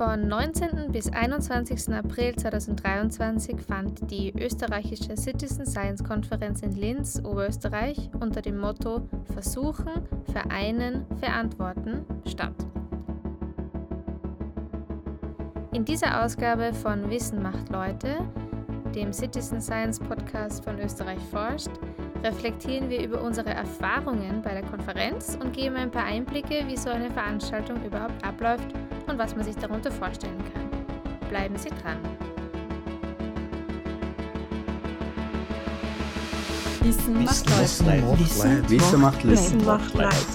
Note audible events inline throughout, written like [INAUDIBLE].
Von 19. bis 21. April 2023 fand die österreichische Citizen Science Konferenz in Linz, Oberösterreich, unter dem Motto Versuchen, Vereinen, Verantworten statt. In dieser Ausgabe von Wissen macht Leute, dem Citizen Science Podcast von Österreich forscht, reflektieren wir über unsere Erfahrungen bei der Konferenz und geben ein paar Einblicke, wie so eine Veranstaltung überhaupt abläuft und was man sich darunter vorstellen kann. Bleiben Sie dran. Wissen macht Leid. Wissen macht Leid. Wissen macht Leid.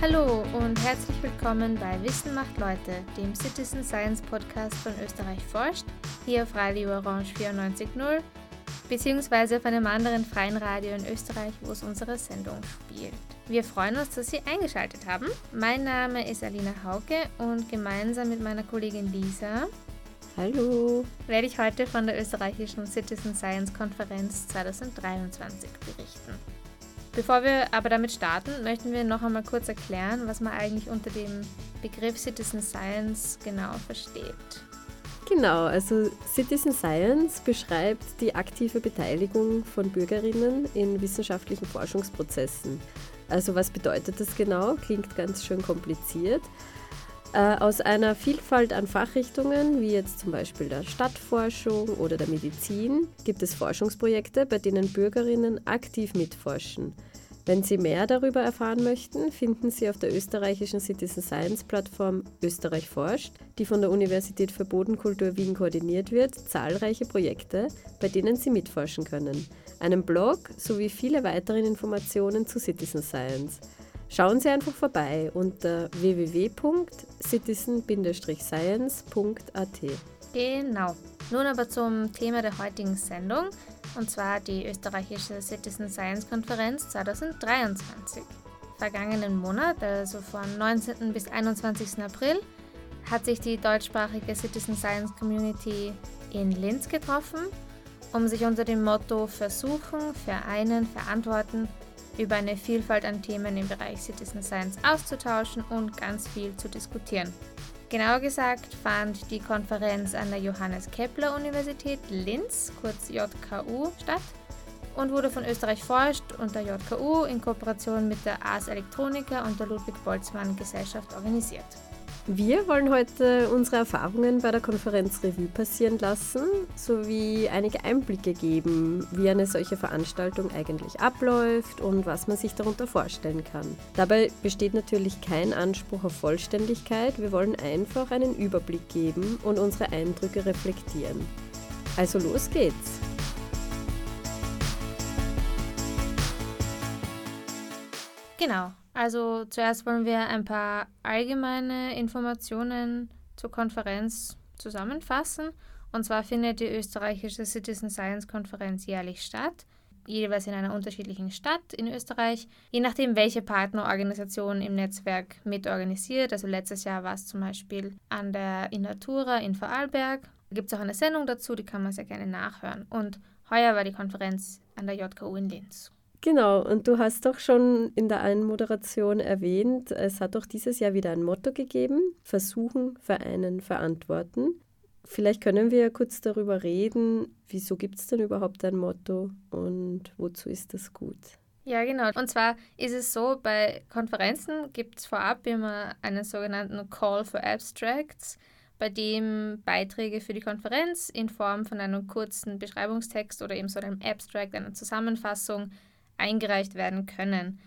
Hallo und herzlich willkommen bei Wissen macht Leute, dem Citizen Science Podcast von Österreich forscht, hier auf Radio Orange 94.0, beziehungsweise auf einem anderen freien Radio in Österreich, wo es unsere Sendung spielt. Wir freuen uns, dass Sie eingeschaltet haben. Mein Name ist Alina Hauke und gemeinsam mit meiner Kollegin Lisa Hallo. werde ich heute von der österreichischen Citizen Science Konferenz 2023 berichten. Bevor wir aber damit starten, möchten wir noch einmal kurz erklären, was man eigentlich unter dem Begriff Citizen Science genau versteht. Genau, also Citizen Science beschreibt die aktive Beteiligung von Bürgerinnen in wissenschaftlichen Forschungsprozessen. Also was bedeutet das genau? Klingt ganz schön kompliziert. Äh, aus einer Vielfalt an Fachrichtungen, wie jetzt zum Beispiel der Stadtforschung oder der Medizin, gibt es Forschungsprojekte, bei denen Bürgerinnen aktiv mitforschen. Wenn Sie mehr darüber erfahren möchten, finden Sie auf der österreichischen Citizen Science Plattform Österreich forscht, die von der Universität für Bodenkultur Wien koordiniert wird, zahlreiche Projekte, bei denen Sie mitforschen können. Einen Blog sowie viele weitere Informationen zu Citizen Science. Schauen Sie einfach vorbei unter www.citizen-science.at. Genau. Nun aber zum Thema der heutigen Sendung, und zwar die österreichische Citizen Science Konferenz 2023. Vergangenen Monat, also von 19. bis 21. April, hat sich die deutschsprachige Citizen Science Community in Linz getroffen, um sich unter dem Motto Versuchen, Vereinen, Verantworten über eine Vielfalt an Themen im Bereich Citizen Science auszutauschen und ganz viel zu diskutieren. Genauer gesagt fand die Konferenz an der Johannes Kepler Universität Linz, kurz JKU, statt und wurde von Österreich forscht und der JKU in Kooperation mit der Ars Electronica und der Ludwig Boltzmann Gesellschaft organisiert. Wir wollen heute unsere Erfahrungen bei der Konferenz Revue passieren lassen, sowie einige Einblicke geben, wie eine solche Veranstaltung eigentlich abläuft und was man sich darunter vorstellen kann. Dabei besteht natürlich kein Anspruch auf Vollständigkeit, wir wollen einfach einen Überblick geben und unsere Eindrücke reflektieren. Also los geht's! Genau, also zuerst wollen wir ein paar allgemeine Informationen zur Konferenz zusammenfassen. Und zwar findet die österreichische Citizen Science Konferenz jährlich statt, jeweils in einer unterschiedlichen Stadt in Österreich, je nachdem, welche Partnerorganisation im Netzwerk mitorganisiert. Also letztes Jahr war es zum Beispiel an der Innatura in Vorarlberg. Da gibt es auch eine Sendung dazu, die kann man sehr gerne nachhören. Und heuer war die Konferenz an der JKU in Linz. Genau, und du hast doch schon in der Einmoderation erwähnt, es hat doch dieses Jahr wieder ein Motto gegeben, Versuchen, Vereinen, Verantworten. Vielleicht können wir kurz darüber reden, wieso gibt es denn überhaupt ein Motto und wozu ist das gut? Ja, genau. Und zwar ist es so, bei Konferenzen gibt es vorab immer einen sogenannten Call for Abstracts, bei dem Beiträge für die Konferenz in Form von einem kurzen Beschreibungstext oder eben so einem Abstract, einer Zusammenfassung eingereicht werden können.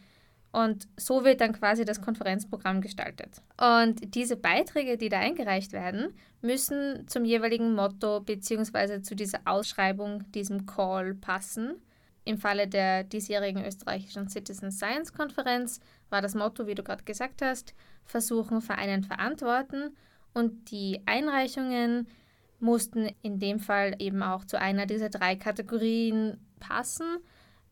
Und so wird dann quasi das Konferenzprogramm gestaltet. Und diese Beiträge, die da eingereicht werden, müssen zum jeweiligen Motto bzw. zu dieser Ausschreibung, diesem Call passen. Im Falle der diesjährigen österreichischen Citizen Science Konferenz war das Motto, wie du gerade gesagt hast, versuchen, Vereinen verantworten. Und die Einreichungen mussten in dem Fall eben auch zu einer dieser drei Kategorien passen.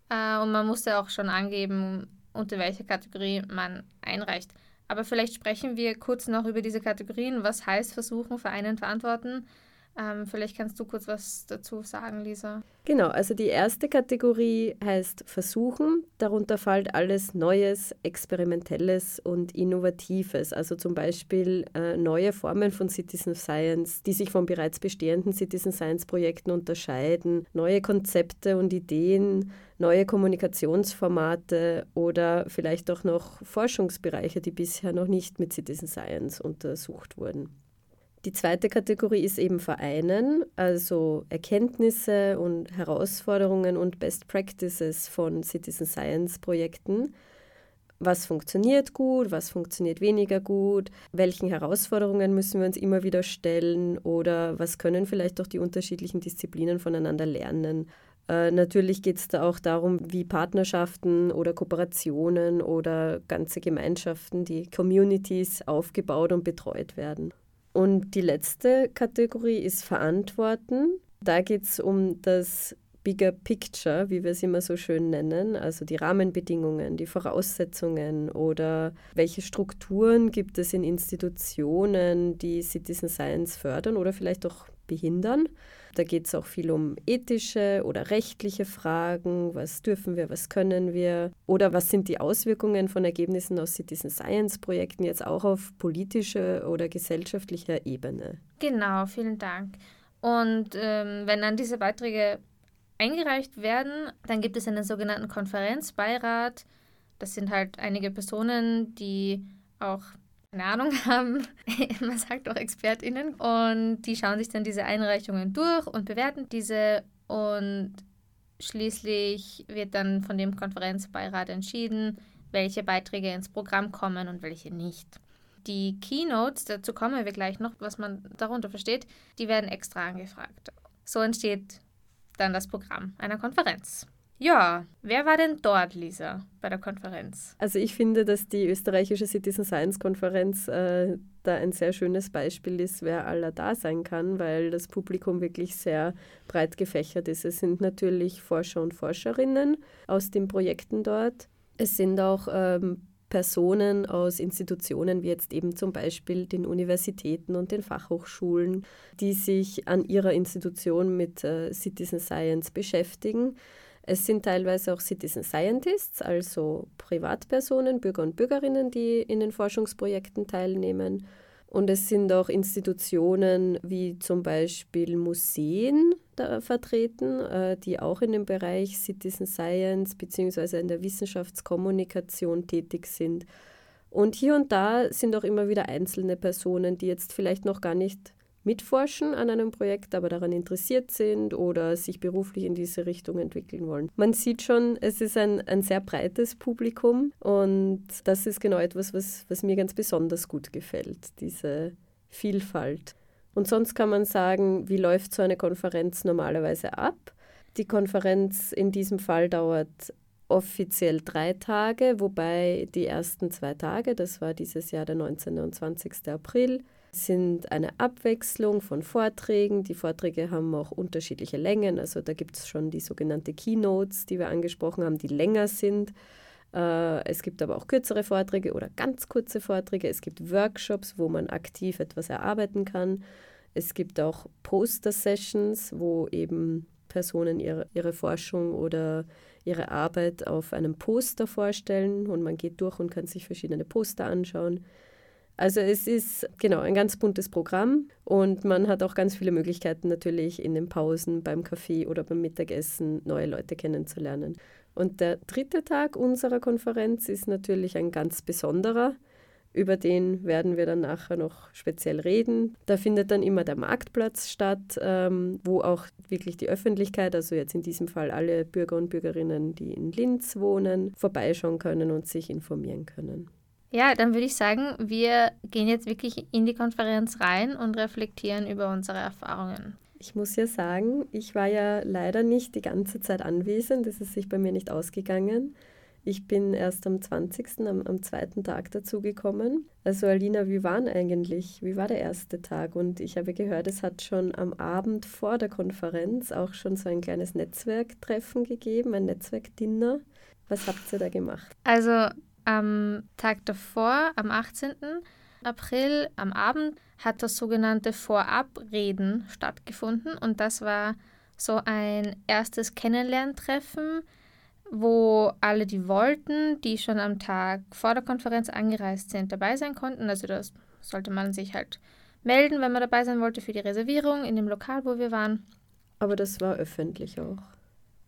Äh, und man musste auch schon angeben, unter welcher Kategorie man einreicht. Aber vielleicht sprechen wir kurz noch über diese Kategorien. Was heißt versuchen, Vereinen verantworten? Ähm, vielleicht kannst du kurz was dazu sagen, Lisa. Genau, also die erste Kategorie heißt Versuchen. Darunter fällt alles Neues, Experimentelles und Innovatives. Also zum Beispiel äh, neue Formen von Citizen Science, die sich von bereits bestehenden Citizen Science Projekten unterscheiden, neue Konzepte und Ideen, neue Kommunikationsformate oder vielleicht auch noch Forschungsbereiche, die bisher noch nicht mit Citizen Science untersucht wurden. Die zweite Kategorie ist eben Vereinen, also Erkenntnisse und Herausforderungen und Best Practices von Citizen Science Projekten. Was funktioniert gut, was funktioniert weniger gut, welchen Herausforderungen müssen wir uns immer wieder stellen oder was können vielleicht auch die unterschiedlichen Disziplinen voneinander lernen. Äh, natürlich geht es da auch darum, wie Partnerschaften oder Kooperationen oder ganze Gemeinschaften, die Communities aufgebaut und betreut werden. Und die letzte Kategorie ist Verantworten. Da geht es um das Bigger Picture, wie wir es immer so schön nennen, also die Rahmenbedingungen, die Voraussetzungen oder welche Strukturen gibt es in Institutionen, die Citizen Science fördern oder vielleicht auch behindern. Da geht es auch viel um ethische oder rechtliche Fragen. Was dürfen wir, was können wir? Oder was sind die Auswirkungen von Ergebnissen aus Citizen Science Projekten jetzt auch auf politischer oder gesellschaftlicher Ebene? Genau, vielen Dank. Und ähm, wenn dann diese Beiträge eingereicht werden, dann gibt es einen sogenannten Konferenzbeirat. Das sind halt einige Personen, die auch keine Ahnung [LAUGHS] haben, man sagt auch ExpertInnen, und die schauen sich dann diese Einreichungen durch und bewerten diese und schließlich wird dann von dem Konferenzbeirat entschieden, welche Beiträge ins Programm kommen und welche nicht. Die Keynotes, dazu kommen wir gleich noch, was man darunter versteht, die werden extra angefragt. So entsteht dann das Programm einer Konferenz. Ja, wer war denn dort, Lisa, bei der Konferenz? Also ich finde, dass die österreichische Citizen Science Konferenz äh, da ein sehr schönes Beispiel ist, wer aller da sein kann, weil das Publikum wirklich sehr breit gefächert ist. Es sind natürlich Forscher und Forscherinnen aus den Projekten dort. Es sind auch ähm, Personen aus Institutionen wie jetzt eben zum Beispiel den Universitäten und den Fachhochschulen, die sich an ihrer Institution mit äh, Citizen Science beschäftigen. Es sind teilweise auch Citizen Scientists, also Privatpersonen, Bürger und Bürgerinnen, die in den Forschungsprojekten teilnehmen. Und es sind auch Institutionen wie zum Beispiel Museen vertreten, äh, die auch in dem Bereich Citizen Science bzw. in der Wissenschaftskommunikation tätig sind. Und hier und da sind auch immer wieder einzelne Personen, die jetzt vielleicht noch gar nicht mitforschen an einem Projekt, aber daran interessiert sind oder sich beruflich in diese Richtung entwickeln wollen. Man sieht schon, es ist ein, ein sehr breites Publikum und das ist genau etwas, was, was mir ganz besonders gut gefällt, diese Vielfalt. Und sonst kann man sagen, wie läuft so eine Konferenz normalerweise ab? Die Konferenz in diesem Fall dauert offiziell drei Tage, wobei die ersten zwei Tage, das war dieses Jahr der 19. und 20. April, sind eine Abwechslung von Vorträgen. Die Vorträge haben auch unterschiedliche Längen. Also da gibt es schon die sogenannte Keynotes, die wir angesprochen haben, die länger sind. Äh, es gibt aber auch kürzere Vorträge oder ganz kurze Vorträge. Es gibt Workshops, wo man aktiv etwas erarbeiten kann. Es gibt auch Poster-Sessions, wo eben Personen ihre, ihre Forschung oder ihre Arbeit auf einem Poster vorstellen und man geht durch und kann sich verschiedene Poster anschauen. Also es ist genau ein ganz buntes Programm und man hat auch ganz viele Möglichkeiten natürlich in den Pausen, beim Kaffee oder beim Mittagessen neue Leute kennenzulernen. Und der dritte Tag unserer Konferenz ist natürlich ein ganz besonderer. Über den werden wir dann nachher noch speziell reden. Da findet dann immer der Marktplatz statt, ähm, wo auch wirklich die Öffentlichkeit, also jetzt in diesem Fall alle Bürger und Bürgerinnen, die in Linz wohnen, vorbeischauen können und sich informieren können. Ja, dann würde ich sagen, wir gehen jetzt wirklich in die Konferenz rein und reflektieren über unsere Erfahrungen. Ich muss ja sagen, ich war ja leider nicht die ganze Zeit anwesend. Das ist sich bei mir nicht ausgegangen. Ich bin erst am 20., am, am zweiten Tag dazugekommen. Also Alina, wie war eigentlich? Wie war der erste Tag? Und ich habe gehört, es hat schon am Abend vor der Konferenz auch schon so ein kleines Netzwerktreffen gegeben, ein Netzwerkdinner. Was habt ihr da gemacht? Also am Tag davor, am 18. April, am Abend, hat das sogenannte Vorabreden stattgefunden und das war so ein erstes Kennenlerntreffen, wo alle, die wollten, die schon am Tag vor der Konferenz angereist sind, dabei sein konnten. Also das sollte man sich halt melden, wenn man dabei sein wollte für die Reservierung in dem Lokal, wo wir waren. Aber das war öffentlich auch.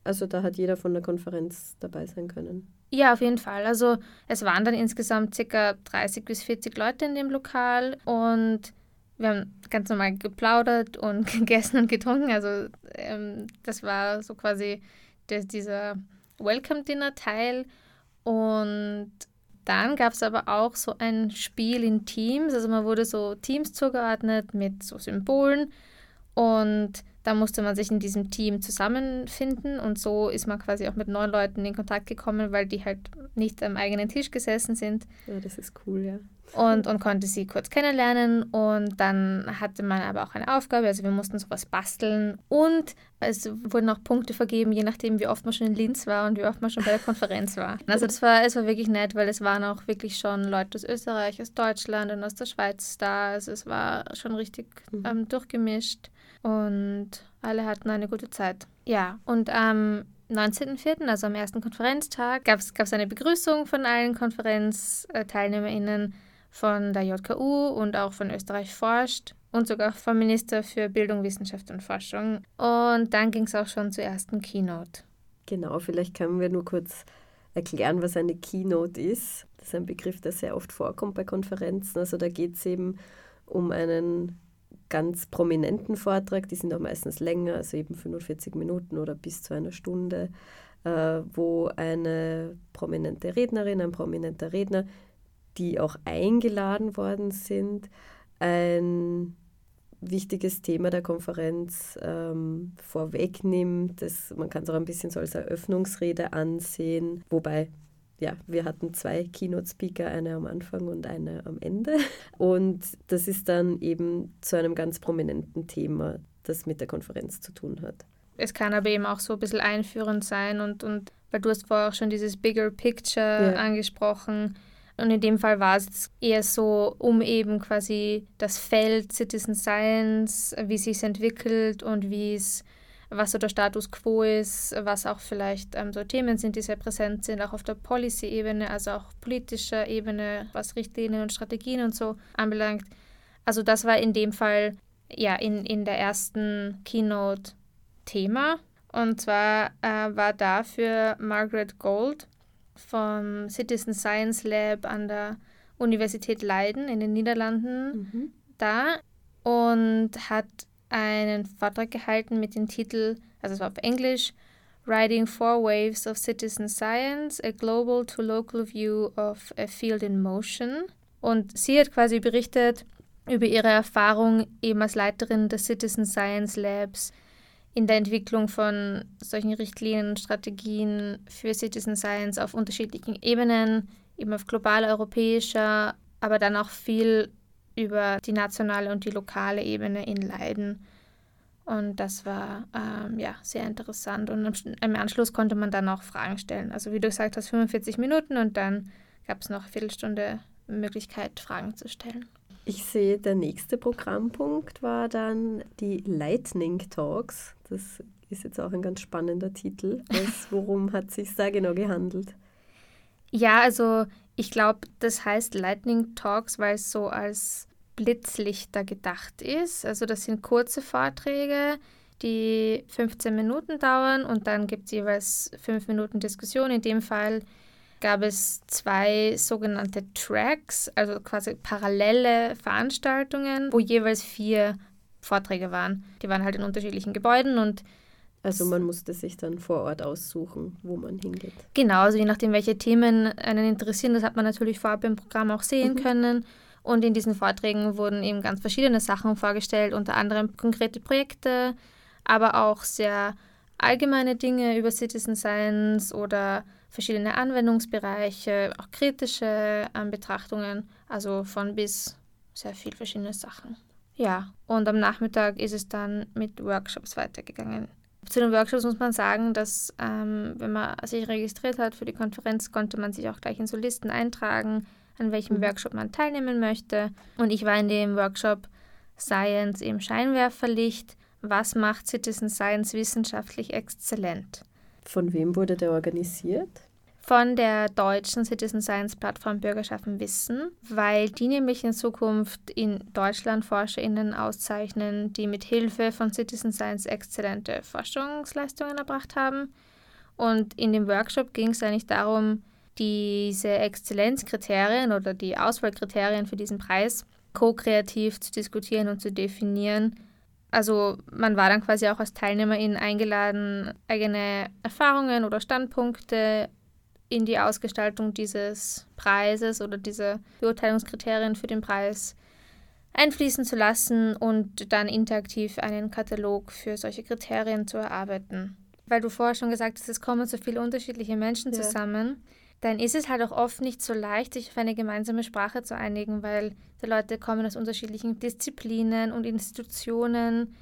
Also da hat jeder von der Konferenz dabei sein können. Ja, auf jeden Fall. Also es waren dann insgesamt ca. 30 bis 40 Leute in dem Lokal und wir haben ganz normal geplaudert und [LAUGHS] gegessen und getrunken. Also ähm, das war so quasi der, dieser Welcome-Dinner-Teil. Und dann gab es aber auch so ein Spiel in Teams. Also man wurde so Teams zugeordnet mit so Symbolen. Und da musste man sich in diesem Team zusammenfinden und so ist man quasi auch mit neuen Leuten in Kontakt gekommen, weil die halt nicht am eigenen Tisch gesessen sind. Ja, das ist cool, ja. Und, und konnte sie kurz kennenlernen und dann hatte man aber auch eine Aufgabe, also wir mussten sowas basteln und es wurden auch Punkte vergeben, je nachdem, wie oft man schon in Linz war und wie oft man schon bei der Konferenz war. [LAUGHS] Also das war, es war wirklich nett, weil es waren auch wirklich schon Leute aus Österreich, aus Deutschland und aus der Schweiz da. Also es war schon richtig mhm. ähm, durchgemischt und alle hatten eine gute Zeit. Ja, und am 19.04., also am ersten Konferenztag, gab es eine Begrüßung von allen KonferenzteilnehmerInnen von der JKU und auch von Österreich forscht und sogar vom Minister für Bildung, Wissenschaft und Forschung. Und dann ging es auch schon zur ersten Keynote. Genau, vielleicht können wir nur kurz erklären, was eine Keynote ist. Das ist ein Begriff, der sehr oft vorkommt bei Konferenzen. Also da geht es eben um einen ganz prominenten Vortrag, die sind auch meistens länger, also eben 45 Minuten oder bis zu einer Stunde, äh, wo eine prominente Rednerin, ein prominenter Redner, die auch eingeladen worden sind, ein wichtiges Thema der Konferenz ähm, vorwegnimmt. Das, man kann es auch ein bisschen so als Eröffnungsrede ansehen, wobei ja, wir hatten zwei Keynote-Speaker, eine am Anfang und eine am Ende. Und das ist dann eben zu einem ganz prominenten Thema, das mit der Konferenz zu tun hat. Es kann aber eben auch so ein bisschen einführend sein und, und weil du hast vorher auch schon dieses Bigger Picture ja. angesprochen. Und in dem Fall war es eher so, um eben quasi das Feld Citizen Science, wie sich entwickelt und wie es was so der Status quo ist, was auch vielleicht ähm, so Themen sind, die sehr präsent sind, auch auf der Policy-Ebene, also auch politischer Ebene, was Richtlinien und Strategien und so anbelangt. Also das war in dem Fall ja in, in der ersten Keynote Thema. Und zwar äh, war dafür Margaret Gold vom Citizen Science Lab an der Universität Leiden in den Niederlanden mhm. da und hat einen Vortrag gehalten mit dem Titel, also es war auf Englisch, Riding Four Waves of Citizen Science, a Global to Local View of a Field in Motion. Und sie hat quasi berichtet über ihre Erfahrung eben als Leiterin des Citizen Science Labs in der Entwicklung von solchen Richtlinien und Strategien für Citizen Science auf unterschiedlichen Ebenen, eben auf globaler, europäischer, aber dann auch viel über die nationale und die lokale Ebene in Leiden. Und das war ähm, ja, sehr interessant. Und im Anschluss konnte man dann auch Fragen stellen. Also wie du gesagt hast, 45 Minuten und dann gab es noch eine Viertelstunde Möglichkeit, Fragen zu stellen. Ich sehe, der nächste Programmpunkt war dann die Lightning Talks. Das ist jetzt auch ein ganz spannender Titel. Was, [LAUGHS] worum hat es sich da genau gehandelt? Ja, also ich glaube, das heißt Lightning Talks, weil es so als Blitzlichter gedacht ist. Also das sind kurze Vorträge, die 15 Minuten dauern und dann gibt es jeweils 5 Minuten Diskussion. In dem Fall gab es zwei sogenannte Tracks, also quasi parallele Veranstaltungen, wo jeweils vier Vorträge waren. Die waren halt in unterschiedlichen Gebäuden und also man musste sich dann vor Ort aussuchen, wo man hingeht. Genau, also je nachdem, welche Themen einen interessieren, das hat man natürlich vorab im Programm auch sehen mhm. können. Und in diesen Vorträgen wurden eben ganz verschiedene Sachen vorgestellt, unter anderem konkrete Projekte, aber auch sehr allgemeine Dinge über Citizen Science oder verschiedene Anwendungsbereiche, auch kritische ähm, Betrachtungen, also von bis sehr viel verschiedene Sachen. Ja, und am Nachmittag ist es dann mit Workshops weitergegangen. Zu den Workshops muss man sagen, dass ähm, wenn man sich registriert hat für die Konferenz, konnte man sich auch gleich in so Listen eintragen, an welchem mhm. Workshop man teilnehmen möchte. Und ich war in dem Workshop Science im Scheinwerferlicht. Was macht Citizen Science wissenschaftlich exzellent? Von wem wurde der organisiert? von der deutschen Citizen Science Plattform Bürgerschaften Wissen, weil die nämlich in Zukunft in Deutschland ForscherInnen auszeichnen, die mit Hilfe von Citizen Science exzellente Forschungsleistungen erbracht haben. Und in dem Workshop ging es eigentlich darum, diese Exzellenzkriterien oder die Auswahlkriterien für diesen Preis ko-kreativ zu diskutieren und zu definieren. Also man war dann quasi auch als Teilnehmerin eingeladen, eigene Erfahrungen oder Standpunkte in die Ausgestaltung dieses Preises oder diese Beurteilungskriterien für den Preis einfließen zu lassen und dann interaktiv einen Katalog für solche Kriterien zu erarbeiten. Weil du vorher schon gesagt hast, es kommen so viele unterschiedliche Menschen ja. zusammen, dann ist es halt auch oft nicht so leicht, sich auf eine gemeinsame Sprache zu einigen, weil die Leute kommen aus unterschiedlichen Disziplinen und Institutionen.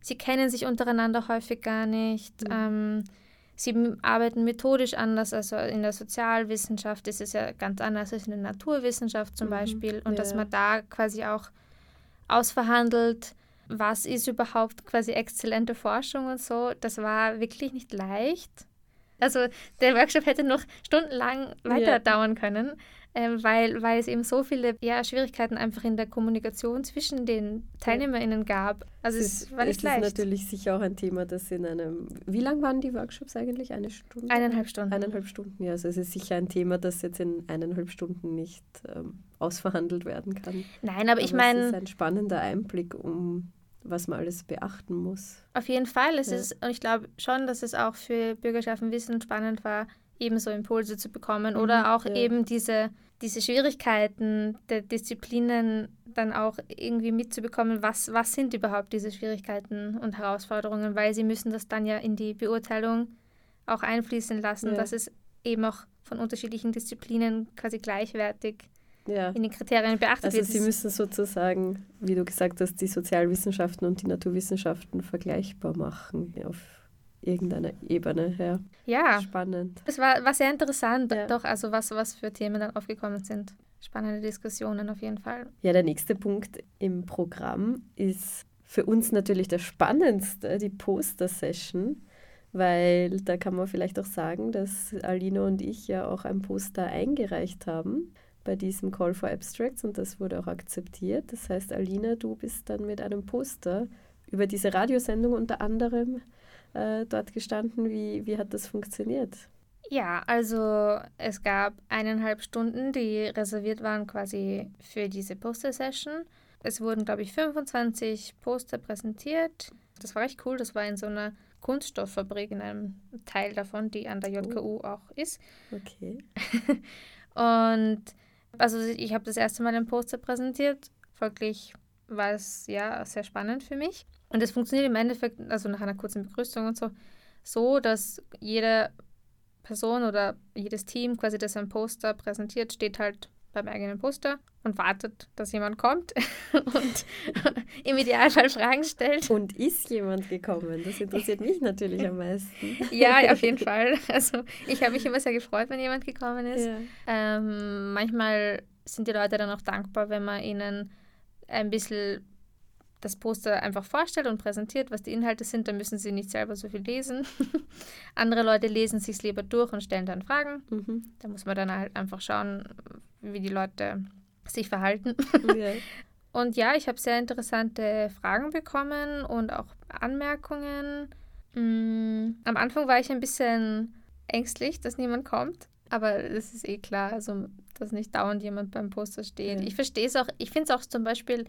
Sie kennen sich untereinander häufig gar nicht. Mhm. Ähm, Sie arbeiten methodisch anders. Also in der Sozialwissenschaft ist es ja ganz anders als in der Naturwissenschaft zum mhm, Beispiel. Und ja. dass man da quasi auch ausverhandelt, was ist überhaupt quasi exzellente Forschung und so, das war wirklich nicht leicht. Also der Workshop hätte noch stundenlang weiter ja. dauern können ähm, weil, weil es eben so viele ja, Schwierigkeiten einfach in der Kommunikation zwischen den TeilnehmerInnen gab. Also es, es war nicht es leicht. Es ist natürlich sicher auch ein Thema, das in einem. Wie lang waren die Workshops eigentlich? Eine Stunde? Eineinhalb Stunden. Eineinhalb Stunden, ja. Also es ist sicher ein Thema, das jetzt in eineinhalb Stunden nicht ähm, ausverhandelt werden kann. Nein, aber, aber ich meine. Es ist ein spannender Einblick, um was man alles beachten muss. Auf jeden Fall. Es ja. ist, und ich glaube schon, dass es auch für Bürgerschaften Wissen spannend war, ebenso Impulse zu bekommen mhm, oder auch ja. eben diese, diese Schwierigkeiten der Disziplinen dann auch irgendwie mitzubekommen, was, was sind überhaupt diese Schwierigkeiten und Herausforderungen, weil sie müssen das dann ja in die Beurteilung auch einfließen lassen, ja. dass es eben auch von unterschiedlichen Disziplinen quasi gleichwertig ja. in den Kriterien beachtet also wird. Also Sie müssen sozusagen, wie du gesagt hast, die Sozialwissenschaften und die Naturwissenschaften vergleichbar machen auf irgendeiner Ebene. Ja, ja. spannend. Es war, war sehr interessant, ja. doch, also was, was für Themen dann aufgekommen sind. Spannende Diskussionen auf jeden Fall. Ja, der nächste Punkt im Programm ist für uns natürlich der spannendste, die Poster-Session, weil da kann man vielleicht auch sagen, dass Alina und ich ja auch ein Poster eingereicht haben bei diesem Call for Abstracts und das wurde auch akzeptiert. Das heißt, Alina, du bist dann mit einem Poster über diese Radiosendung unter anderem äh, dort gestanden. Wie, wie hat das funktioniert? Ja, also es gab eineinhalb Stunden, die reserviert waren quasi für diese Poster-Session. Es wurden, glaube ich, 25 Poster präsentiert. Das war echt cool. Das war in so einer Kunststofffabrik, in einem Teil davon, die an der JKU oh. auch ist. Okay. [LAUGHS] Und also ich habe das erste Mal ein Poster präsentiert. Folglich war es ja sehr spannend für mich. Und es funktioniert im Endeffekt, also nach einer kurzen Begrüßung und so, so, dass jede Person oder jedes Team quasi, das ein Poster präsentiert, steht halt beim eigenen Poster und wartet, dass jemand kommt [LAUGHS] und [LAUGHS] im Idealfall Fragen stellt. Und ist jemand gekommen? Das interessiert mich natürlich am meisten. [LAUGHS] ja, auf jeden Fall. Also ich habe mich immer sehr gefreut, wenn jemand gekommen ist. Ja. Ähm, manchmal sind die Leute dann auch dankbar, wenn man ihnen ein bisschen das Poster einfach vorstellt und präsentiert, was die Inhalte sind, dann müssen sie nicht selber so viel lesen. Andere Leute lesen sich lieber durch und stellen dann Fragen. Mhm. Da muss man dann halt einfach schauen, wie die Leute sich verhalten. Ja. [LAUGHS] Und ja, ich habe sehr interessante Fragen bekommen und auch Anmerkungen. Mhm. Am Anfang war ich ein bisschen ängstlich, dass niemand kommt. Aber das ist eh klar, also dass nicht dauernd jemand beim Poster steht. Ja. Ich verstehe es auch, ich finde es auch zum Beispiel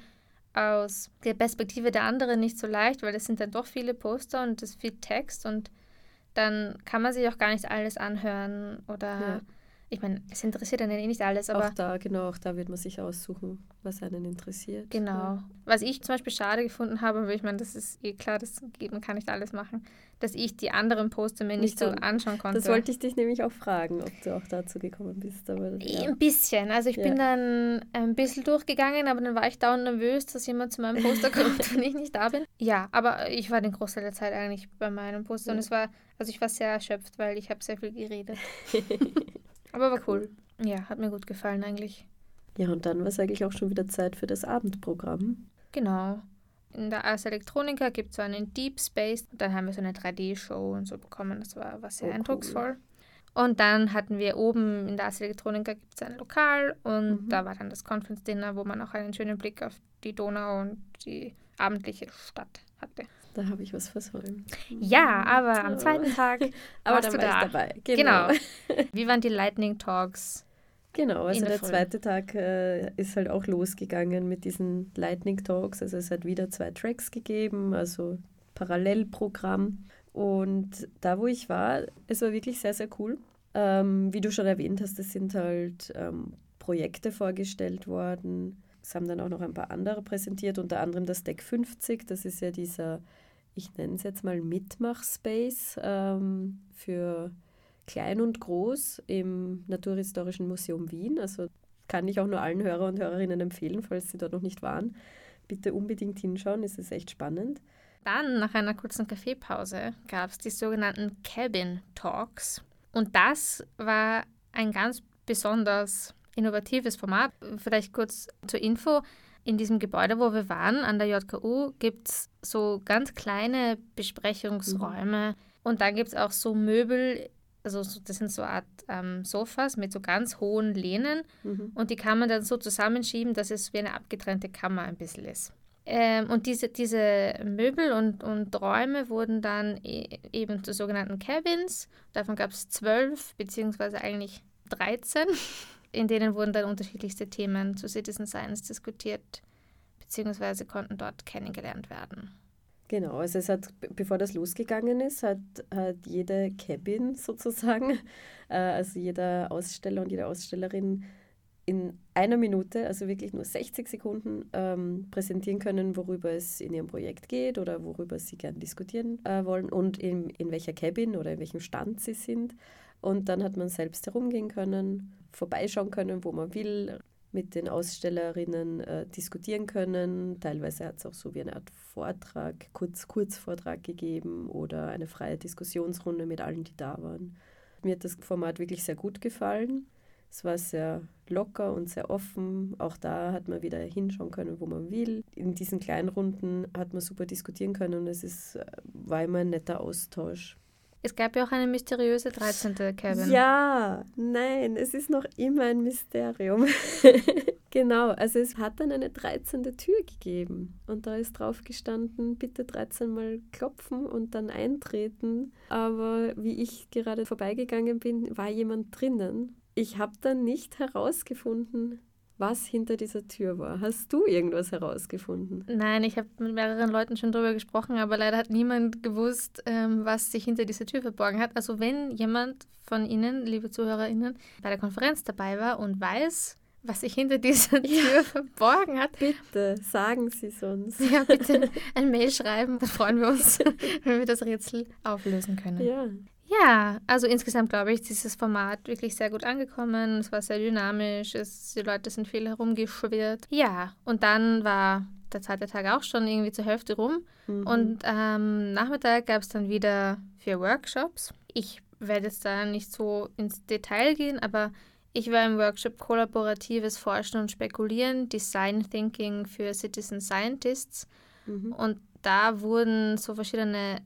aus der Perspektive der anderen nicht so leicht, weil es sind dann doch viele Poster und es ist viel Text und dann kann man sich auch gar nicht alles anhören oder ja ich meine, es interessiert einen eh nicht alles, aber. Auch da, genau, auch da wird man sich aussuchen, was einen interessiert. Genau. Ja. Was ich zum Beispiel schade gefunden habe, aber ich meine, das ist eh klar, das geht, man kann nicht alles machen, dass ich die anderen Poster mir nicht, nicht so anschauen konnte. Das wollte ich dich nämlich auch fragen, ob du auch dazu gekommen bist. Aber, ja. Ein bisschen. Also ich ja. bin dann ein bisschen durchgegangen, aber dann war ich dauernd nervös, dass jemand zu meinem Poster [LAUGHS] kommt und ich nicht da bin. Ja, aber ich war den Großteil der Zeit eigentlich bei meinem Poster und es war, also ich war sehr erschöpft, weil ich habe sehr viel geredet. [LAUGHS] Aber war cool. Ja, hat mir gut gefallen eigentlich. Ja, und dann war es eigentlich auch schon wieder Zeit für das Abendprogramm. Genau. in der Ars Electronica gibt es so einen Deep Space. Dann haben wir so eine 3D-Show und so bekommen. Das war, war sehr oh, eindrucksvoll. Cool. Und dann hatten wir oben in der Ars Electronica gibt es ein Lokal und mhm. da war dann das Conference Dinner, wo man auch einen schönen Blick auf die Donau und die abendliche Stadt hatte. Da habe ich was versäumt. Ja, aber am zweiten Tag [LAUGHS] aber warst du war da. dabei. Genau. genau. [LAUGHS] Wie waren die Lightning Talks? Genau, also der, der zweite Tag äh, ist halt auch losgegangen mit diesen Lightning Talks. Also es hat wieder zwei Tracks gegeben, also Parallelprogramm. Und da, wo ich war, es war wirklich sehr, sehr cool. Ähm, wie du schon erwähnt hast, es sind halt ähm, Projekte vorgestellt worden. Es haben dann auch noch ein paar andere präsentiert, unter anderem das Deck 50. Das ist ja dieser, ich nenne es jetzt mal Mitmach-Space ähm, für klein und groß im Naturhistorischen Museum Wien. Also kann ich auch nur allen Hörer und Hörerinnen empfehlen, falls sie dort noch nicht waren. Bitte unbedingt hinschauen, es ist echt spannend. Dann, nach einer kurzen Kaffeepause, gab es die sogenannten Cabin Talks. Und das war ein ganz besonders innovatives Format. Vielleicht kurz zur Info. In diesem Gebäude, wo wir waren, an der JKU, gibt es so ganz kleine Besprechungsräume. Mhm. Und dann gibt es auch so Möbel also das sind so eine Art ähm, Sofas mit so ganz hohen Lehnen mhm. und die kann man dann so zusammenschieben, dass es wie eine abgetrennte Kammer ein bisschen ist. Ähm, und diese, diese Möbel und, und Räume wurden dann e eben zu sogenannten Cabins. Davon gab es zwölf, beziehungsweise eigentlich 13. In denen wurden dann unterschiedlichste Themen zu Citizen Science diskutiert, beziehungsweise konnten dort kennengelernt werden. Genau, also es hat, bevor das losgegangen ist, hat, hat jede Cabin [LAUGHS] sozusagen, äh, also jeder Aussteller und jede Ausstellerin in einer Minute, also wirklich nur 60 Sekunden, ähm, präsentieren können, worüber es in ihrem Projekt geht oder worüber sie gerne diskutieren äh, wollen und in, in welcher Cabin oder in welchem Stand sie sind. Und dann hat man selbst herumgehen können, vorbeischauen können, wo man will, mit den Ausstellerinnen äh, diskutieren können. Teilweise hat es auch so wie eine Art Vortrag, Kurz, Kurzvortrag gegeben oder eine freie Diskussionsrunde mit allen, die da waren. Mir hat das Format wirklich sehr gut gefallen. Es war sehr locker und sehr offen. Auch da hat man wieder hinschauen können, wo man will. In diesen kleinen Runden hat man super diskutieren können und es ist, äh, war immer ein netter Austausch. Es gab ja auch eine mysteriöse 13. Cabin. Ja, nein, es ist noch immer ein Mysterium. [LAUGHS] genau, also es hat dann eine 13. Tür gegeben und da ist drauf gestanden, bitte 13 Mal klopfen und dann eintreten. Aber wie ich gerade vorbeigegangen bin, war jemand drinnen. Ich habe dann nicht herausgefunden, was hinter dieser Tür war. Hast du irgendwas herausgefunden? Nein, ich habe mit mehreren Leuten schon darüber gesprochen, aber leider hat niemand gewusst, ähm, was sich hinter dieser Tür verborgen hat. Also wenn jemand von Ihnen, liebe ZuhörerInnen, bei der Konferenz dabei war und weiß, was sich hinter dieser [LAUGHS] Tür ja. verborgen hat. Bitte, sagen Sie es uns. Ja, bitte [LAUGHS] ein Mail schreiben, dann freuen wir uns, [LAUGHS] wenn wir das Rätsel auflösen können. Ja. Ja, also insgesamt glaube ich, ist dieses Format wirklich sehr gut angekommen. Es war sehr dynamisch, es, die Leute sind viel herumgeschwirrt. Ja, und dann war der zweite Tag auch schon irgendwie zur Hälfte rum. Mhm. Und am ähm, Nachmittag gab es dann wieder vier Workshops. Ich werde jetzt da nicht so ins Detail gehen, aber ich war im Workshop Kollaboratives Forschen und Spekulieren, Design Thinking für Citizen Scientists. Mhm. Und da wurden so verschiedene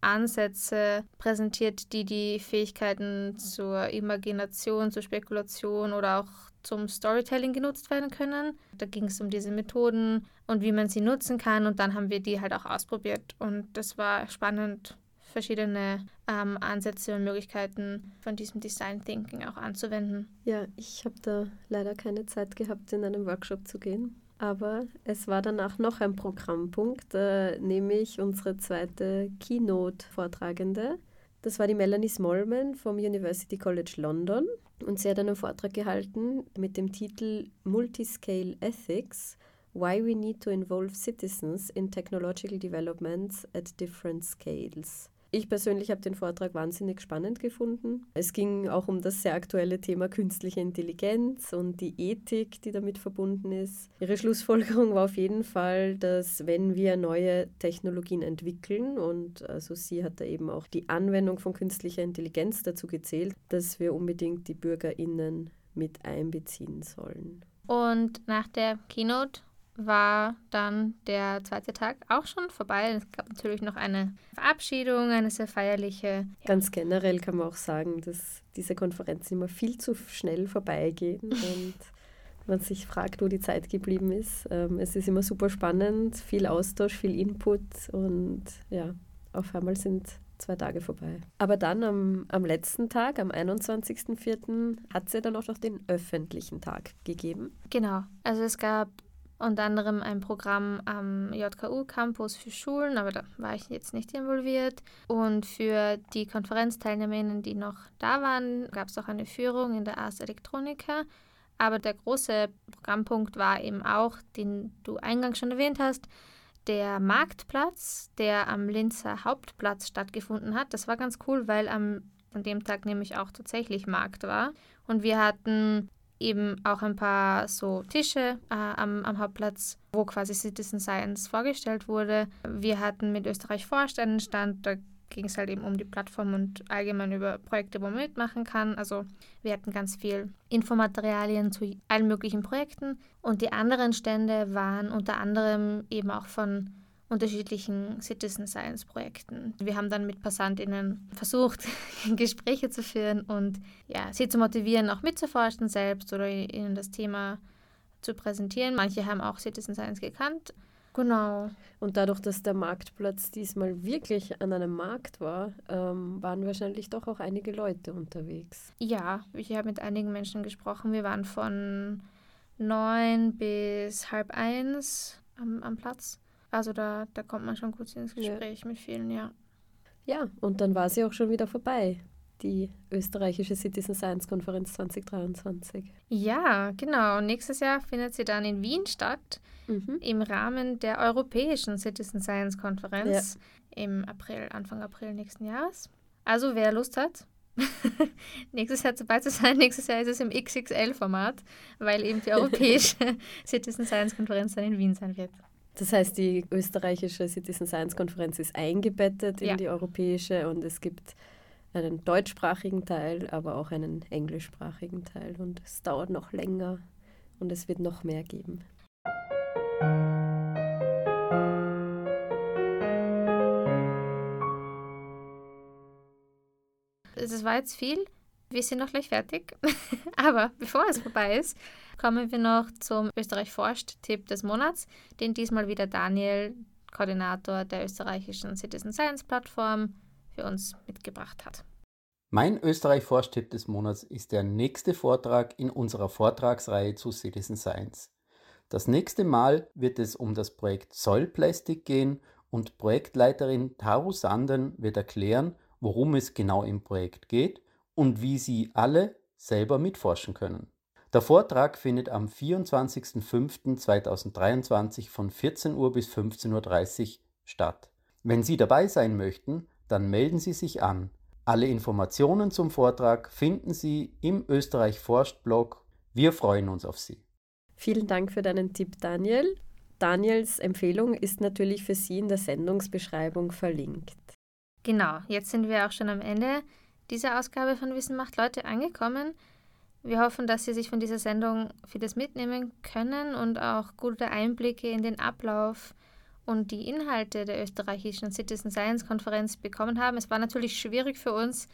Ansätze präsentiert, die die Fähigkeiten zur Imagination, zur Spekulation oder auch zum Storytelling genutzt werden können. Da ging es um diese Methoden und wie man sie nutzen kann und dann haben wir die halt auch ausprobiert und das war spannend, verschiedene ähm, Ansätze und Möglichkeiten von diesem Design Thinking auch anzuwenden. Ja, ich habe da leider keine Zeit gehabt, in einen Workshop zu gehen. Aber es war danach noch ein Programmpunkt, äh, nämlich unsere zweite Keynote-Vortragende. Das war die Melanie Smallman vom University College London. Und sie hat einen Vortrag gehalten mit dem Titel Multiscale Ethics, Why We Need to Involve Citizens in Technological Developments at Different Scales. Ich persönlich habe den Vortrag wahnsinnig spannend gefunden. Es ging auch um das sehr aktuelle Thema künstliche Intelligenz und die Ethik, die damit verbunden ist. Ihre Schlussfolgerung war auf jeden Fall, dass wenn wir neue Technologien entwickeln, und also sie hat da eben auch die Anwendung von künstlicher Intelligenz dazu gezählt, dass wir unbedingt die Bürgerinnen mit einbeziehen sollen. Und nach der Keynote war dann der zweite Tag auch schon vorbei. Es gab natürlich noch eine Verabschiedung, eine sehr feierliche. Ja. Ganz generell kann man auch sagen, dass diese Konferenzen immer viel zu schnell vorbeigehen [LAUGHS] und man sich fragt, wo die Zeit geblieben ist. Ähm, es ist immer super spannend, viel Austausch, viel Input und ja, auf einmal sind zwei Tage vorbei. Aber dann am, am letzten Tag, am 21.04., hat es ja dann auch noch den öffentlichen Tag gegeben. Genau. Also es gab unter anderem ein Programm am JKU-Campus für Schulen, aber da war ich jetzt nicht involviert. Und für die Konferenzteilnehmerinnen, die noch da waren, gab es auch eine Führung in der Ars Electronica. Aber der große Programmpunkt war eben auch, den du eingangs schon erwähnt hast, der Marktplatz, der am Linzer Hauptplatz stattgefunden hat. Das war ganz cool, weil am, an dem Tag nämlich auch tatsächlich Markt war. Und wir hatten eben auch ein paar so Tische äh, am, am Hauptplatz, wo quasi Citizen Science vorgestellt wurde. Wir hatten mit Österreich Forscht einen Stand, da ging es halt eben um die Plattform und allgemein über Projekte, wo man mitmachen kann. Also wir hatten ganz viel Infomaterialien zu allen möglichen Projekten. Und die anderen Stände waren unter anderem eben auch von unterschiedlichen Citizen Science Projekten. Wir haben dann mit PassantInnen versucht, [LAUGHS] Gespräche zu führen und ja, sie zu motivieren, auch mitzuforschen selbst oder ihnen das Thema zu präsentieren. Manche haben auch Citizen Science gekannt Genau. Und dadurch, dass der Marktplatz diesmal wirklich an einem Markt war, ähm, waren wahrscheinlich doch auch einige Leute unterwegs. Ja, ich habe mit einigen Menschen gesprochen. Wir waren von neun bis halb eins am, am Platz. Also da, da kommt man schon kurz ins Gespräch ja. mit vielen, ja. Ja, und dann war sie auch schon wieder vorbei die österreichische Citizen Science Konferenz 2023. Ja, genau. Nächstes Jahr findet sie dann in Wien statt, mhm. im Rahmen der europäischen Citizen Science Konferenz ja. im April, Anfang April nächsten Jahres. Also wer Lust hat, [LAUGHS] nächstes Jahr dabei zu sein, nächstes Jahr ist es im XXL-Format, weil eben die [LAUGHS] europäische Citizen Science Konferenz dann in Wien sein wird. Das heißt, die österreichische Citizen Science Konferenz ist eingebettet in ja. die europäische und es gibt einen deutschsprachigen Teil, aber auch einen englischsprachigen Teil. Und es dauert noch länger und es wird noch mehr geben. Es war jetzt viel. Wir sind noch gleich fertig. [LAUGHS] aber bevor es vorbei ist, kommen wir noch zum Österreich forscht-Tipp des Monats, den diesmal wieder Daniel, Koordinator der österreichischen Citizen Science Plattform, für uns mitgebracht hat. Mein Österreich Forscht-Tipp des Monats ist der nächste Vortrag in unserer Vortragsreihe zu Citizen Science. Das nächste Mal wird es um das Projekt Soil Plastic gehen und Projektleiterin Taru Sanden wird erklären, worum es genau im Projekt geht und wie Sie alle selber mitforschen können. Der Vortrag findet am 24.05.2023 von 14 Uhr bis 15.30 Uhr statt. Wenn Sie dabei sein möchten, dann melden Sie sich an. Alle Informationen zum Vortrag finden Sie im Österreich Forscht Blog. Wir freuen uns auf Sie. Vielen Dank für deinen Tipp, Daniel. Daniels Empfehlung ist natürlich für Sie in der Sendungsbeschreibung verlinkt. Genau, jetzt sind wir auch schon am Ende dieser Ausgabe von Wissen macht Leute angekommen. Wir hoffen, dass Sie sich von dieser Sendung vieles mitnehmen können und auch gute Einblicke in den Ablauf und die Inhalte der österreichischen Citizen Science Konferenz bekommen haben. Es war natürlich schwierig für uns,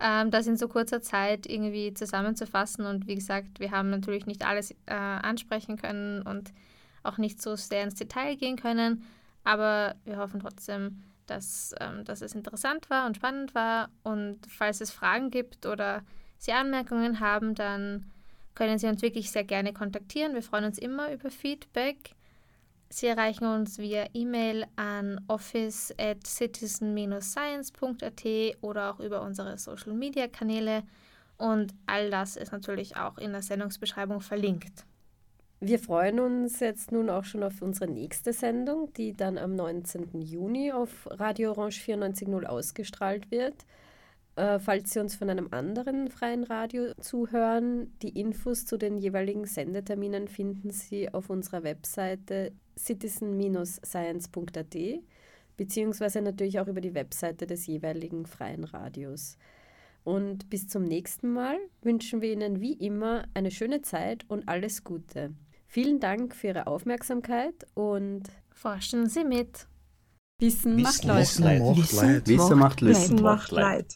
ähm, das in so kurzer Zeit irgendwie zusammenzufassen. Und wie gesagt, wir haben natürlich nicht alles äh, ansprechen können und auch nicht so sehr ins Detail gehen können. Aber wir hoffen trotzdem, dass, ähm, dass es interessant war und spannend war. Und falls es Fragen gibt oder Sie Anmerkungen haben, dann können Sie uns wirklich sehr gerne kontaktieren. Wir freuen uns immer über Feedback. Sie erreichen uns via E-Mail an office at citizen-science.at oder auch über unsere Social Media Kanäle. Und all das ist natürlich auch in der Sendungsbeschreibung verlinkt. Wir freuen uns jetzt nun auch schon auf unsere nächste Sendung, die dann am 19. Juni auf Radio Orange 94.0 ausgestrahlt wird. Äh, falls Sie uns von einem anderen freien Radio zuhören, die Infos zu den jeweiligen Sendeterminen finden Sie auf unserer Webseite citizen-science.at beziehungsweise natürlich auch über die Webseite des jeweiligen freien Radios. Und bis zum nächsten Mal wünschen wir Ihnen wie immer eine schöne Zeit und alles Gute. Vielen Dank für Ihre Aufmerksamkeit und forschen Sie mit. Wissen, Wissen macht Leute. macht Leid. Wissen macht Lust. Wissen macht Leid.